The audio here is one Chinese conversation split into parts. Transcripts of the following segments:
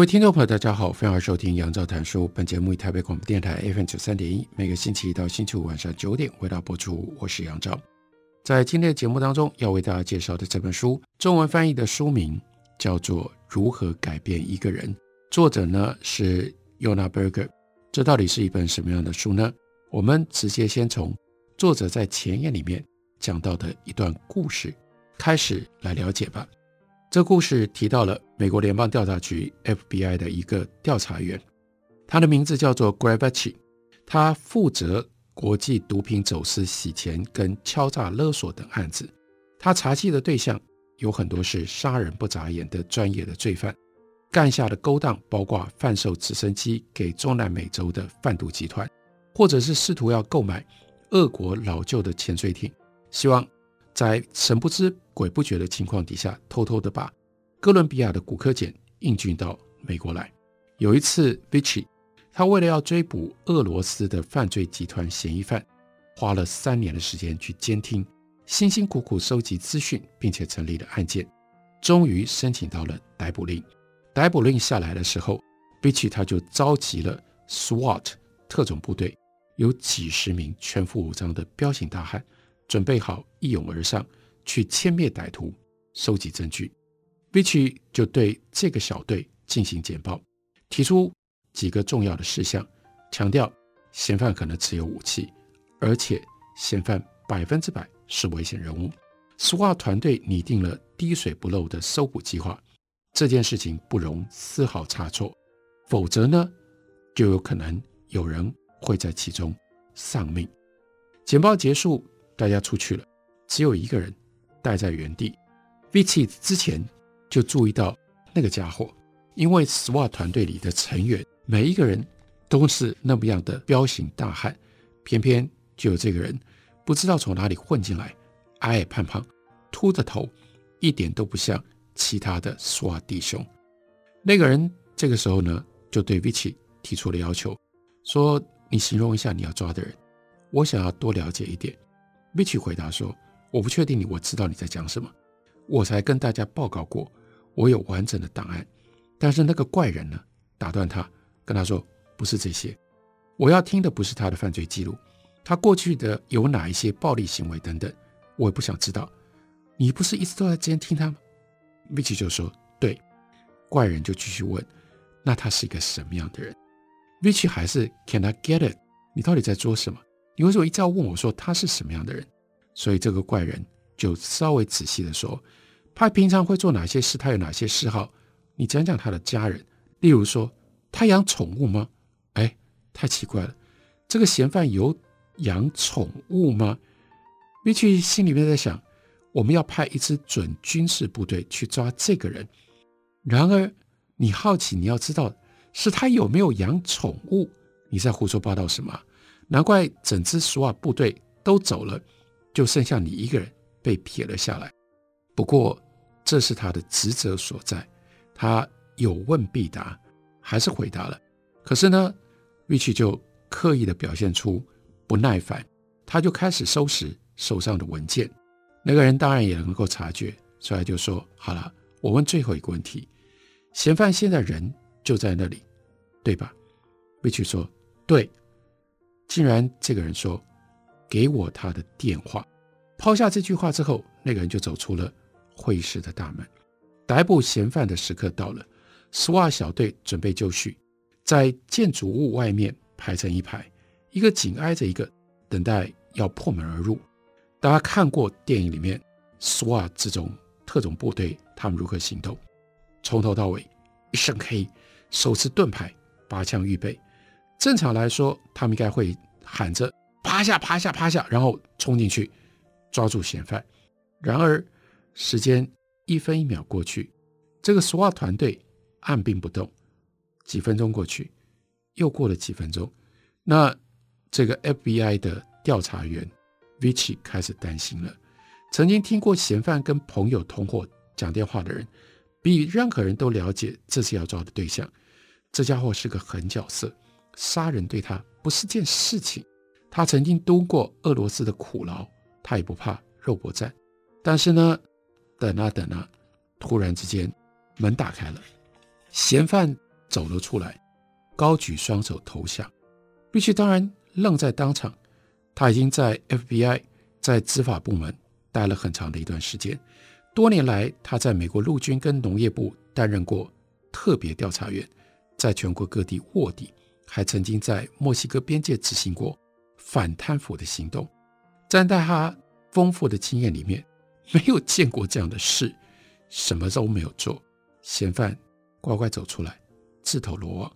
各位听众朋友，大家好，欢迎收听杨照谈书。本节目以台北广播电台 FM 九三点一，每个星期一到星期五晚上九点为大家播出。我是杨照。在今天的节目当中，要为大家介绍的这本书，中文翻译的书名叫做《如何改变一个人》，作者呢是 Yona Berger。这到底是一本什么样的书呢？我们直接先从作者在前言里面讲到的一段故事开始来了解吧。这故事提到了美国联邦调查局 FBI 的一个调查员，他的名字叫做 Greg Becci，他负责国际毒品走私、洗钱跟敲诈勒索等案子。他查缉的对象有很多是杀人不眨眼的专业的罪犯，干下的勾当包括贩售直升机给中南美洲的贩毒集团，或者是试图要购买俄国老旧的潜水艇，希望。在神不知鬼不觉的情况底下，偷偷的把哥伦比亚的古柯碱运进到美国来。有一次，Becci 他为了要追捕俄罗斯的犯罪集团嫌疑犯，花了三年的时间去监听，辛辛苦苦收集资讯，并且成立了案件，终于申请到了逮捕令。逮捕令下来的时候，Becci 他就召集了 SWAT 特种部队，有几十名全副武装的彪形大汉。准备好一拥而上去歼灭歹徒、收集证据，Becci 就对这个小队进行简报，提出几个重要的事项，强调嫌犯可能持有武器，而且嫌犯百分之百是危险人物。SWA 团队拟定了滴水不漏的搜捕计划，这件事情不容丝毫差错，否则呢，就有可能有人会在其中丧命。简报结束。大家出去了，只有一个人待在原地。Becci 之前就注意到那个家伙，因为 SWAT 团队里的成员每一个人都是那么样的彪形大汉，偏偏就有这个人不知道从哪里混进来，矮矮胖胖，秃着头，一点都不像其他的 SWAT 弟兄。那个人这个时候呢，就对 vici 提出了要求，说：“你形容一下你要抓的人，我想要多了解一点。” Vicii 回答说：“我不确定你，我知道你在讲什么。我才跟大家报告过，我有完整的档案。但是那个怪人呢？打断他，跟他说：不是这些，我要听的不是他的犯罪记录，他过去的有哪一些暴力行为等等，我也不想知道。你不是一直都在监听他吗 vici 就说：“对。”怪人就继续问：“那他是一个什么样的人 vici 还是 ‘Can I get it，你到底在做什么？你为什么一直要问我说他是什么样的人？所以这个怪人就稍微仔细的说，他平常会做哪些事？他有哪些嗜好？你讲讲他的家人，例如说他养宠物吗？哎，太奇怪了，这个嫌犯有养宠物吗？Becci 心里面在想，我们要派一支准军事部队去抓这个人。然而你好奇，你要知道是他有没有养宠物？你在胡说八道什么？难怪整支 SWAT 部队都走了，就剩下你一个人被撇了下来。不过这是他的职责所在，他有问必答，还是回答了。可是呢，Becci 就刻意的表现出不耐烦，他就开始收拾手上的文件。那个人当然也能够察觉，所以就说：“好了，我问最后一个问题：嫌犯现在人就在那里，对吧？”Becci 说：“对。”竟然这个人说：“给我他的电话。”抛下这句话之后，那个人就走出了会议室的大门。逮捕嫌犯的时刻到了，SWAT 小队准备就绪，在建筑物外面排成一排，一个紧挨着一个，等待要破门而入。大家看过电影里面 SWAT 这种特种部队他们如何行动，从头到尾一身黑，手持盾牌，拔枪预备。正常来说，他们应该会喊着“趴下，趴下，趴下”，然后冲进去抓住嫌犯。然而，时间一分一秒过去，这个 SWAT 团队按兵不动。几分钟过去，又过了几分钟，那这个 FBI 的调查员 Vichy 开始担心了。曾经听过嫌犯跟朋友同伙讲电话的人，比任何人都了解这次要抓的对象。这家伙是个狠角色，杀人对他不是件事情。他曾经蹲过俄罗斯的苦劳，他也不怕肉搏战。但是呢，等啊等啊，突然之间门打开了，嫌犯走了出来，高举双手投降。必须当然愣在当场。他已经在 FBI 在执法部门待了很长的一段时间，多年来他在美国陆军跟农业部担任过特别调查员。在全国各地卧底，还曾经在墨西哥边界执行过反贪腐的行动。站在他丰富的经验里面，没有见过这样的事，什么都没有做，嫌犯乖乖走出来，自投罗网。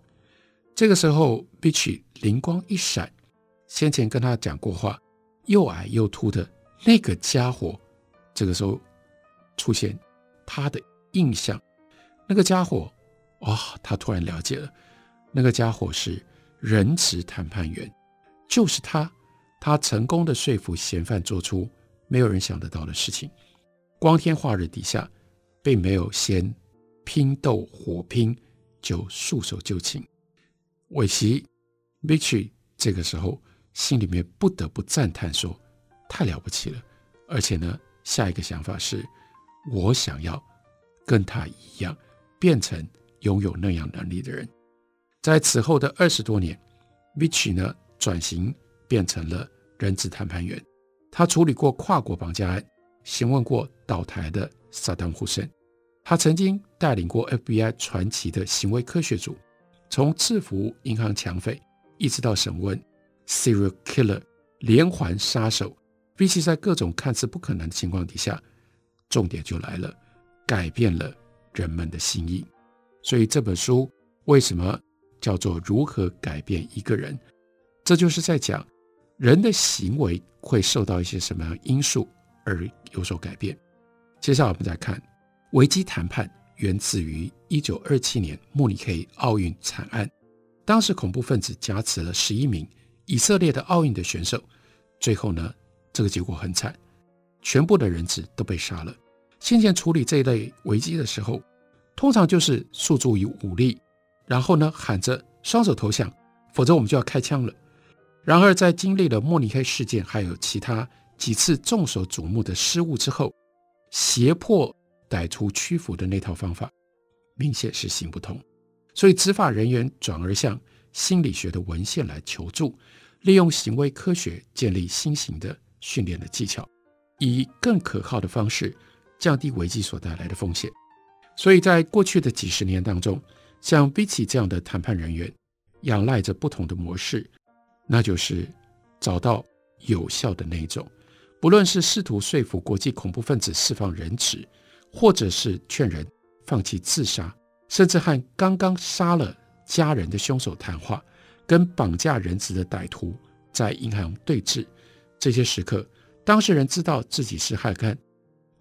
这个时候，Vichy 灵光一闪，先前跟他讲过话，又矮又秃的那个家伙，这个时候出现他的印象，那个家伙。哇、他突然了解了，那个家伙是仁慈谈判员，就是他。他成功的说服嫌犯做出没有人想得到的事情。光天化日底下，并没有先拼斗火拼，就束手就擒。韦奇 Vichy 这个时候心里面不得不赞叹说：“太了不起了！”而且呢，下一个想法是：我想要跟他一样变成。拥有那样能力的人，在此后的二十多年，Vich 呢转型变成了人质谈判员。他处理过跨国绑架案，询问过倒台的萨达姆·胡塞。他曾经带领过 FBI 传奇的行为科学组，从制服银行抢匪，一直到审问 serial killer 连环杀手。Vichy 在各种看似不可能的情况底下，重点就来了，改变了人们的心意。所以这本书为什么叫做如何改变一个人？这就是在讲人的行为会受到一些什么样因素而有所改变。接下来我们再看危机谈判，源自于一九二七年慕尼黑奥运惨案。当时恐怖分子挟持了十一名以色列的奥运的选手，最后呢，这个结果很惨，全部的人质都被杀了。先前处理这一类危机的时候。通常就是诉诸于武力，然后呢，喊着双手投降，否则我们就要开枪了。然而，在经历了慕尼黑事件还有其他几次众所瞩目的失误之后，胁迫歹徒屈服的那套方法明显是行不通。所以，执法人员转而向心理学的文献来求助，利用行为科学建立新型的训练的技巧，以更可靠的方式降低危机所带来的风险。所以在过去的几十年当中，像 Vichy 这样的谈判人员，仰赖着不同的模式，那就是找到有效的那种，不论是试图说服国际恐怖分子释放人质，或者是劝人放弃自杀，甚至和刚刚杀了家人的凶手谈话，跟绑架人质的歹徒在银行对峙，这些时刻，当事人知道自己是害干，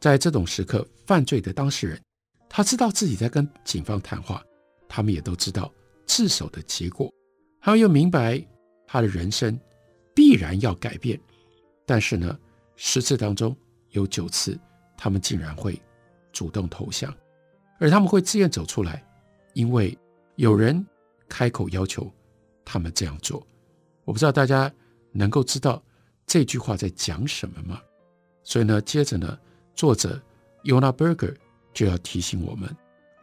在这种时刻，犯罪的当事人。他知道自己在跟警方谈话，他们也都知道自首的结果，他们又明白他的人生必然要改变，但是呢，十次当中有九次，他们竟然会主动投降，而他们会自愿走出来，因为有人开口要求他们这样做。我不知道大家能够知道这句话在讲什么吗？所以呢，接着呢，作者 Yona Berger。就要提醒我们，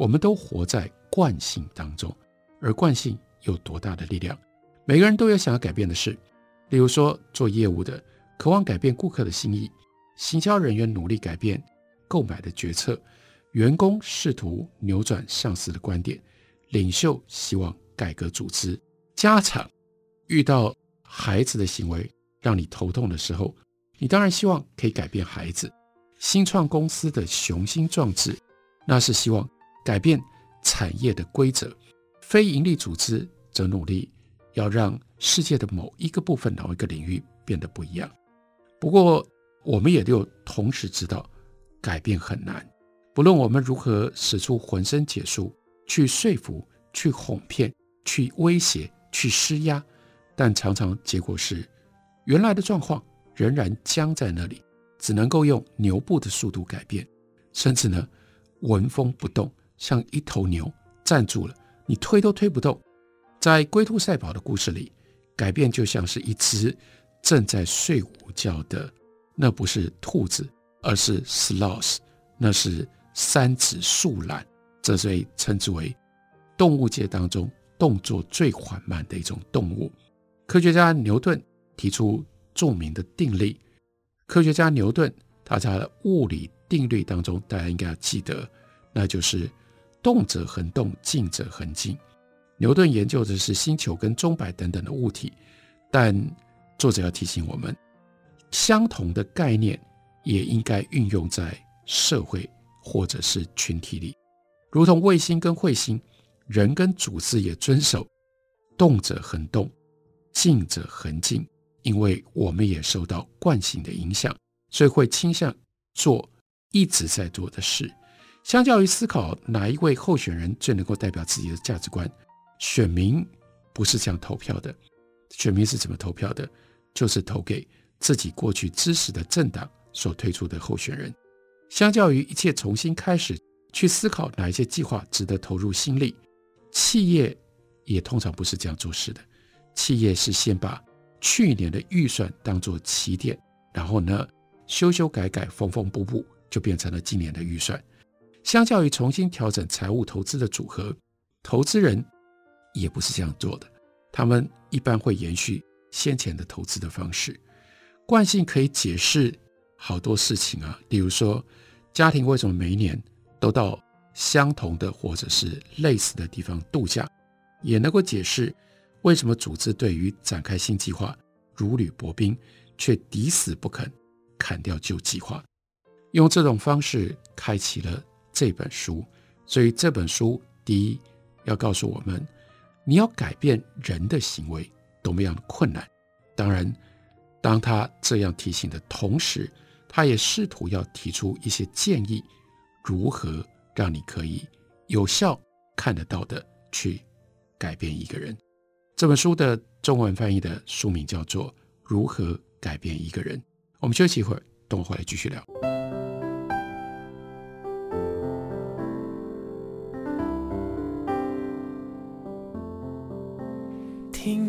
我们都活在惯性当中，而惯性有多大的力量？每个人都有想要改变的事，例如说做业务的渴望改变顾客的心意，行销人员努力改变购买的决策，员工试图扭转上司的观点，领袖希望改革组织，家长遇到孩子的行为让你头痛的时候，你当然希望可以改变孩子。新创公司的雄心壮志，那是希望改变产业的规则；非营利组织则努力要让世界的某一个部分、某一个领域变得不一样。不过，我们也就同时知道，改变很难，不论我们如何使出浑身解数去说服、去哄骗、去威胁、去施压，但常常结果是，原来的状况仍然僵在那里，只能够用牛步的速度改变，甚至呢，纹风不动，像一头牛站住了，你推都推不动。在龟兔赛跑的故事里，改变就像是一只正在睡午觉的，那不是兔子，而是 sloth，那是三趾树懒，这被称之为动物界当中动作最缓慢的一种动物。科学家牛顿提出著名的定律。科学家牛顿他在物理定律当中，大家应该要记得，那就是动者恒动，静者恒静。牛顿研究的是星球跟钟摆等等的物体，但作者要提醒我们，相同的概念也应该运用在社会或者是群体里，如同卫星跟彗星，人跟组织也遵守动者恒动，静者恒静，因为我们也受到惯性的影响，所以会倾向做一直在做的事。相较于思考哪一位候选人最能够代表自己的价值观。选民不是这样投票的，选民是怎么投票的？就是投给自己过去支持的政党所推出的候选人。相较于一切重新开始去思考哪一些计划值得投入心力，企业也通常不是这样做事的。企业是先把去年的预算当作起点，然后呢，修修改改、缝缝补补，就变成了今年的预算。相较于重新调整财务投资的组合，投资人。也不是这样做的，他们一般会延续先前的投资的方式。惯性可以解释好多事情啊，例如说，家庭为什么每一年都到相同的或者是类似的地方度假，也能够解释为什么组织对于展开新计划如履薄冰，却抵死不肯砍掉旧计划。用这种方式开启了这本书，所以这本书第一要告诉我们。你要改变人的行为多么样的困难？当然，当他这样提醒的同时，他也试图要提出一些建议，如何让你可以有效看得到的去改变一个人。这本书的中文翻译的书名叫做《如何改变一个人》。我们休息一会儿，等我回来继续聊。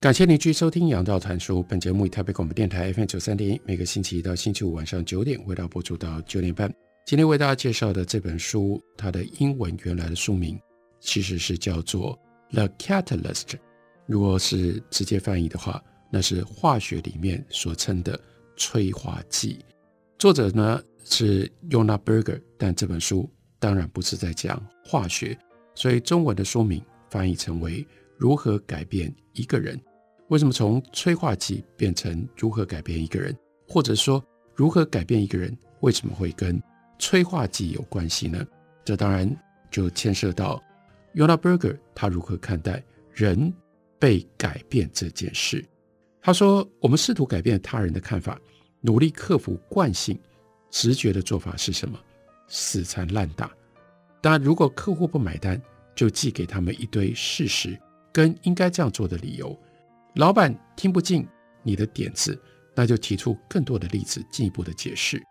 感谢您继续收听《杨照谈书》。本节目以台北广播电台 FM 九三点一，每个星期一到星期五晚上九点，为大家播出到九点半。今天为大家介绍的这本书，它的英文原来的书名其实是叫做《The Catalyst》。如果是直接翻译的话，那是化学里面所称的催化剂。作者呢是 Yona Berger，但这本书当然不是在讲化学，所以中文的书名翻译成为《如何改变一个人》。为什么从催化剂变成如何改变一个人，或者说如何改变一个人，为什么会跟催化剂有关系呢？这当然就牵涉到 y o n a Berger 他如何看待人被改变这件事。他说：“我们试图改变他人的看法，努力克服惯性直觉的做法是什么？死缠烂打。当然，如果客户不买单，就寄给他们一堆事实跟应该这样做的理由。”老板听不进你的点子，那就提出更多的例子，进一步的解释。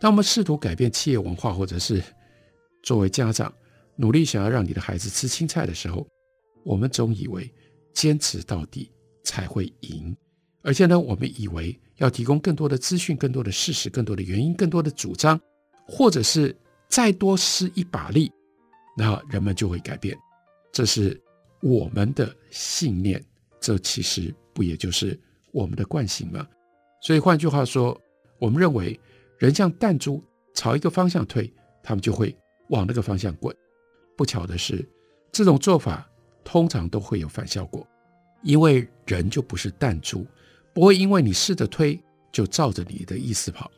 当我们试图改变企业文化，或者是作为家长努力想要让你的孩子吃青菜的时候，我们总以为坚持到底才会赢。而且呢，我们以为要提供更多的资讯、更多的事实、更多的原因、更多的主张，或者是再多施一把力，那人们就会改变。这是我们的信念。这其实不也就是我们的惯性吗？所以换句话说，我们认为人像弹珠朝一个方向推，他们就会往那个方向滚。不巧的是，这种做法通常都会有反效果，因为人就不是弹珠，不会因为你试着推就照着你的意思跑，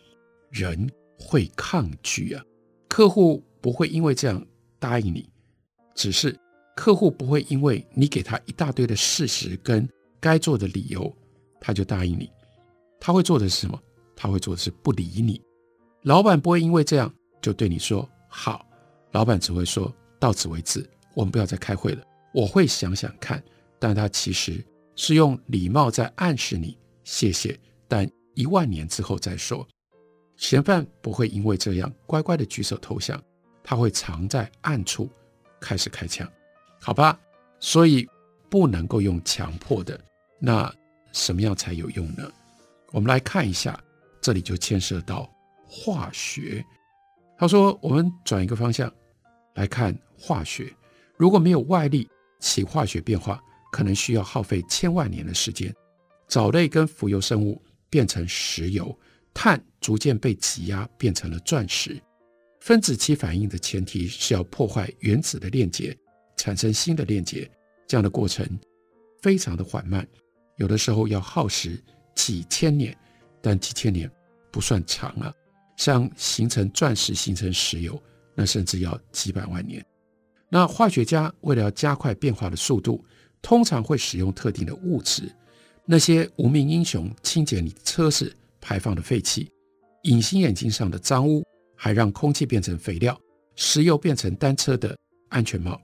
人会抗拒啊。客户不会因为这样答应你，只是客户不会因为你给他一大堆的事实跟该做的理由，他就答应你。他会做的是什么？他会做的是不理你。老板不会因为这样就对你说好，老板只会说到此为止，我们不要再开会了。我会想想看，但他其实是用礼貌在暗示你谢谢，但一万年之后再说。嫌犯不会因为这样乖乖的举手投降，他会藏在暗处开始开枪，好吧？所以不能够用强迫的，那什么样才有用呢？我们来看一下，这里就牵涉到化学。他说，我们转一个方向来看化学，如果没有外力起化学变化，可能需要耗费千万年的时间。藻类跟浮游生物变成石油，碳逐渐被挤压变成了钻石。分子起反应的前提是要破坏原子的链接，产生新的链接。这样的过程非常的缓慢，有的时候要耗时。几千年，但几千年不算长啊。像形成钻石、形成石油，那甚至要几百万年。那化学家为了要加快变化的速度，通常会使用特定的物质。那些无名英雄清洁你车子排放的废气，隐形眼镜上的脏污，还让空气变成肥料，石油变成单车的安全帽。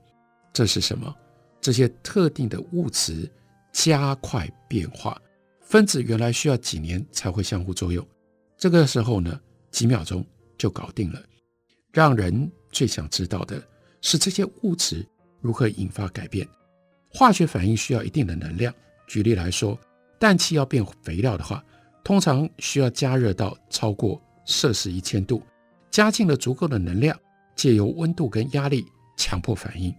这是什么？这些特定的物质加快变化。分子原来需要几年才会相互作用，这个时候呢，几秒钟就搞定了。让人最想知道的是这些物质如何引发改变。化学反应需要一定的能量。举例来说，氮气要变肥料的话，通常需要加热到超过摄氏一千度，加进了足够的能量，借由温度跟压力强迫反应。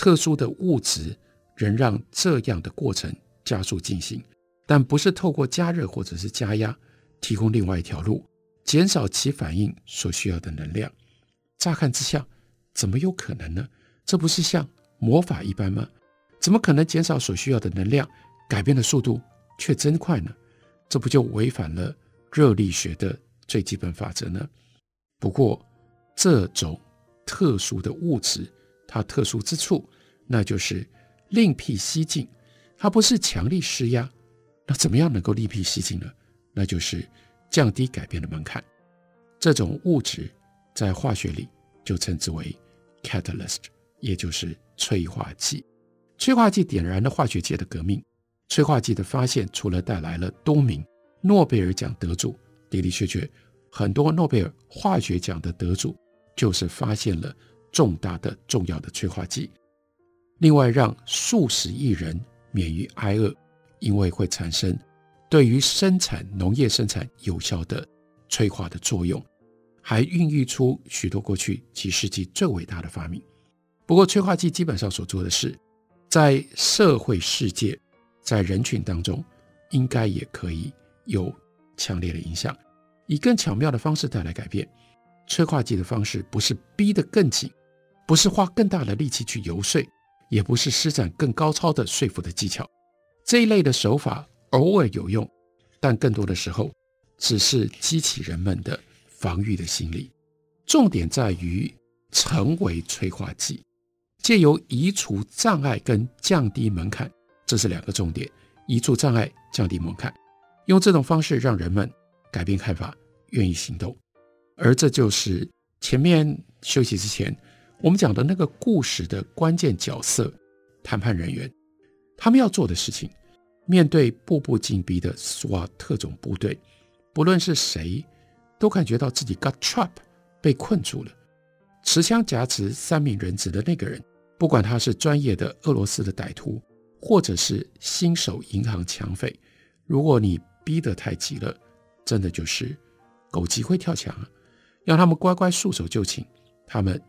特殊的物质仍让这样的过程加速进行。但不是透过加热或者是加压提供另外一条路，减少其反应所需要的能量。乍看之下，怎么有可能呢？这不是像魔法一般吗？怎么可能减少所需要的能量，改变的速度却真快呢？这不就违反了热力学的最基本法则呢？不过，这种特殊的物质，它特殊之处，那就是另辟蹊径，它不是强力施压。那怎么样能够另辟蹊径呢？那就是降低改变的门槛。这种物质在化学里就称之为 catalyst，也就是催化剂。催化剂点燃了化学界的革命。催化剂的发现，除了带来了多名诺贝尔奖得主，的的确确，很多诺贝尔化学奖的得主就是发现了重大的、重要的催化剂。另外，让数十亿人免于挨饿。因为会产生对于生产农业生产有效的催化的作用，还孕育出许多过去几世纪最伟大的发明。不过，催化剂基本上所做的事，在社会世界，在人群当中，应该也可以有强烈的影响，以更巧妙的方式带来改变。催化剂的方式不是逼得更紧，不是花更大的力气去游说，也不是施展更高超的说服的技巧。这一类的手法偶尔有用，但更多的时候只是激起人们的防御的心理。重点在于成为催化剂，借由移除障碍跟降低门槛，这是两个重点：移除障碍，降低门槛。用这种方式让人们改变看法，愿意行动。而这就是前面休息之前我们讲的那个故事的关键角色——谈判人员，他们要做的事情。面对步步紧逼的 SWAT 特种部队，不论是谁，都感觉到自己 got trap，被困住了。持枪挟持三名人质的那个人，不管他是专业的俄罗斯的歹徒，或者是新手银行抢匪，如果你逼得太急了，真的就是狗急会跳墙啊！让他们乖乖束手就擒，他们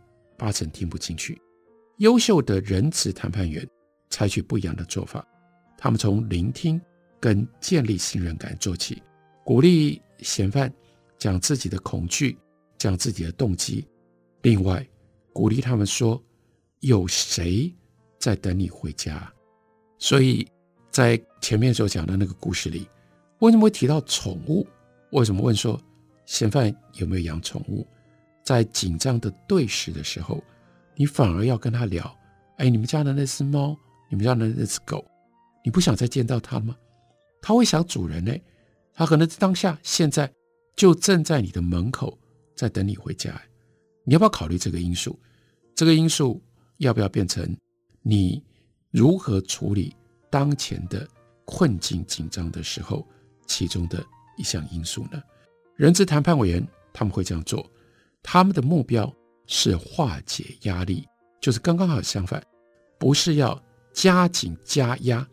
八成听不进去。优秀的仁慈谈判员采取不一样的做法。他们从聆听跟建立信任感做起，鼓励嫌犯讲自己的恐惧，讲自己的动机。另外，鼓励他们说：“有谁在等你回家？”所以在前面所讲的那个故事里，为什么会提到宠物？为什么问说嫌犯有没有养宠物？在紧张的对视的时候，你反而要跟他聊：“哎，你们家的那只猫，你们家的那只狗。”你不想再见到他吗？它会想主人呢，它可能当下现在就正在你的门口，在等你回家。你要不要考虑这个因素？这个因素要不要变成你如何处理当前的困境紧张的时候其中的一项因素呢？人质谈判委员他们会这样做，他们的目标是化解压力，就是刚刚好相反，不是要加紧加压。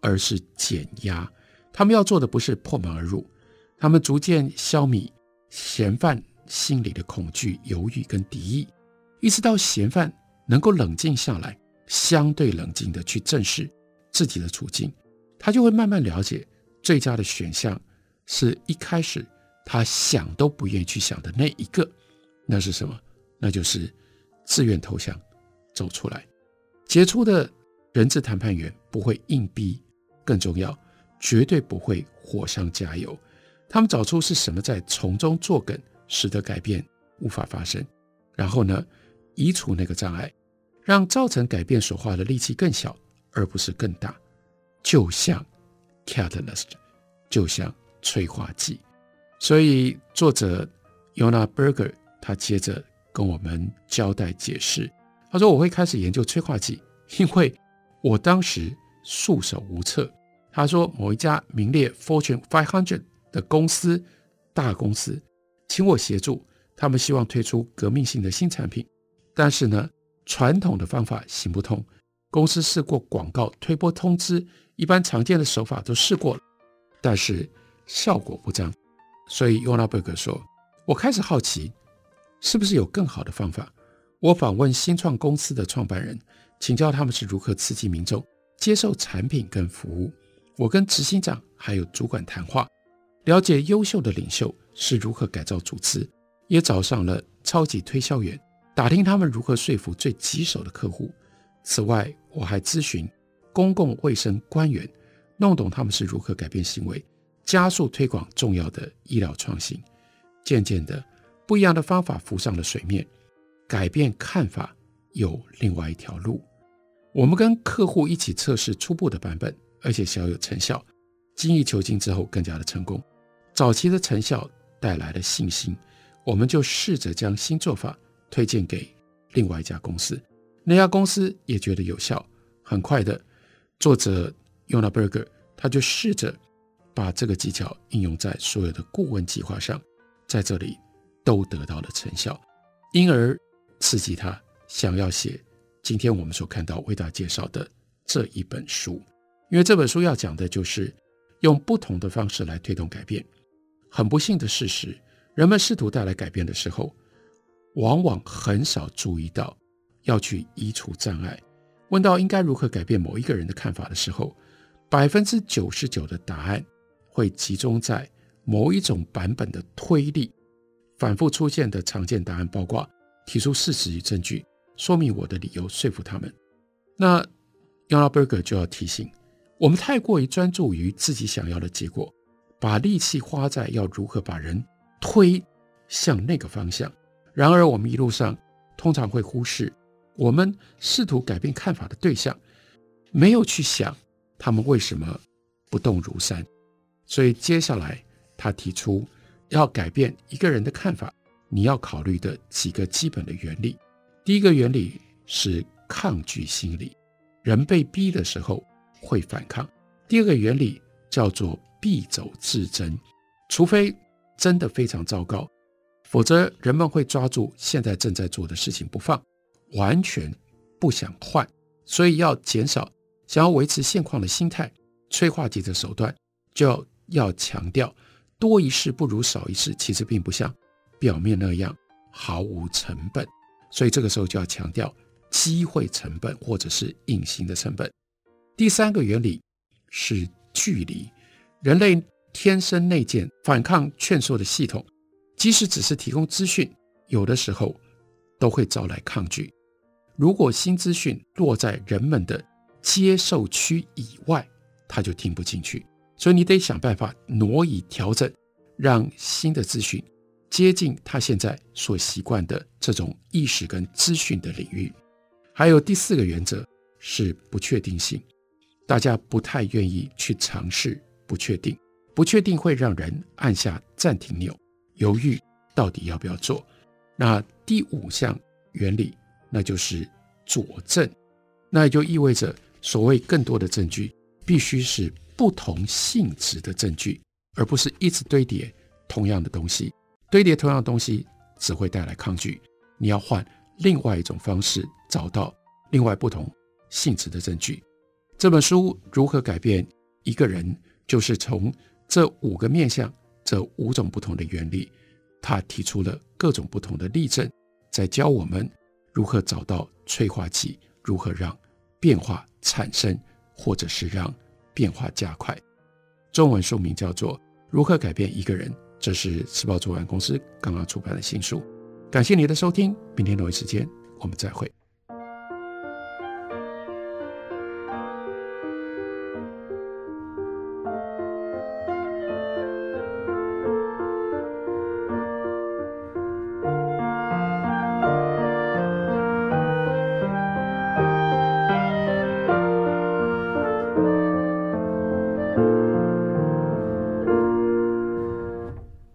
而是减压，他们要做的不是破门而入，他们逐渐消弭嫌犯心里的恐惧、犹豫跟敌意，一直到嫌犯能够冷静下来，相对冷静地去正视自己的处境，他就会慢慢了解最佳的选项是一开始他想都不愿意去想的那一个，那是什么？那就是自愿投降，走出来。杰出的人质谈判员不会硬逼。更重要，绝对不会火上加油。他们找出是什么在从中作梗，使得改变无法发生。然后呢，移除那个障碍，让造成改变所花的力气更小，而不是更大。就像 catalyst，就像催化剂。所以作者 Yonah Berger 他接着跟我们交代解释，他说：“我会开始研究催化剂，因为我当时束手无策。”他说：“某一家名列 Fortune Five Hundred 的公司，大公司，请我协助。他们希望推出革命性的新产品，但是呢，传统的方法行不通。公司试过广告、推播通知，一般常见的手法都试过了，但是效果不彰。所以，Yonaberg 说，我开始好奇，是不是有更好的方法？我访问新创公司的创办人，请教他们是如何刺激民众接受产品跟服务。”我跟执行长还有主管谈话，了解优秀的领袖是如何改造组织，也找上了超级推销员，打听他们如何说服最棘手的客户。此外，我还咨询公共卫生官员，弄懂他们是如何改变行为，加速推广重要的医疗创新。渐渐的，不一样的方法浮上了水面，改变看法有另外一条路。我们跟客户一起测试初步的版本。而且小有成效，精益求精之后更加的成功。早期的成效带来了信心，我们就试着将新做法推荐给另外一家公司，那家公司也觉得有效。很快的，作者 Yona Berger 他就试着把这个技巧应用在所有的顾问计划上，在这里都得到了成效，因而刺激他想要写今天我们所看到为大家介绍的这一本书。因为这本书要讲的就是用不同的方式来推动改变。很不幸的事实，人们试图带来改变的时候，往往很少注意到要去移除障碍。问到应该如何改变某一个人的看法的时候，百分之九十九的答案会集中在某一种版本的推力。反复出现的常见答案包括提出事实与证据，说明我的理由，说服他们。那 y o n a b e r g e r 就要提醒。我们太过于专注于自己想要的结果，把力气花在要如何把人推向那个方向。然而，我们一路上通常会忽视我们试图改变看法的对象，没有去想他们为什么不动如山。所以，接下来他提出要改变一个人的看法，你要考虑的几个基本的原理。第一个原理是抗拒心理，人被逼的时候。会反抗。第二个原理叫做必走自珍，除非真的非常糟糕，否则人们会抓住现在正在做的事情不放，完全不想换。所以要减少想要维持现况的心态。催化剂的手段就要要强调多一事不如少一事，其实并不像表面那样毫无成本。所以这个时候就要强调机会成本或者是隐形的成本。第三个原理是距离。人类天生内建反抗劝说的系统，即使只是提供资讯，有的时候都会招来抗拒。如果新资讯落在人们的接受区以外，他就听不进去。所以你得想办法挪移调整，让新的资讯接近他现在所习惯的这种意识跟资讯的领域。还有第四个原则是不确定性，大家不太愿意去尝试不确定，不确定会让人按下暂停钮，犹豫到底要不要做。那第五项原理，那就是佐证，那也就意味着所谓更多的证据必须是。不同性质的证据，而不是一直堆叠同样的东西。堆叠同样的东西只会带来抗拒。你要换另外一种方式，找到另外不同性质的证据。这本书如何改变一个人，就是从这五个面向、这五种不同的原理，他提出了各种不同的例证，在教我们如何找到催化剂，如何让变化产生，或者是让。变化加快，中文书名叫做《如何改变一个人》，这是时报出版公司刚刚出版的新书。感谢你的收听，明天同一时间我们再会。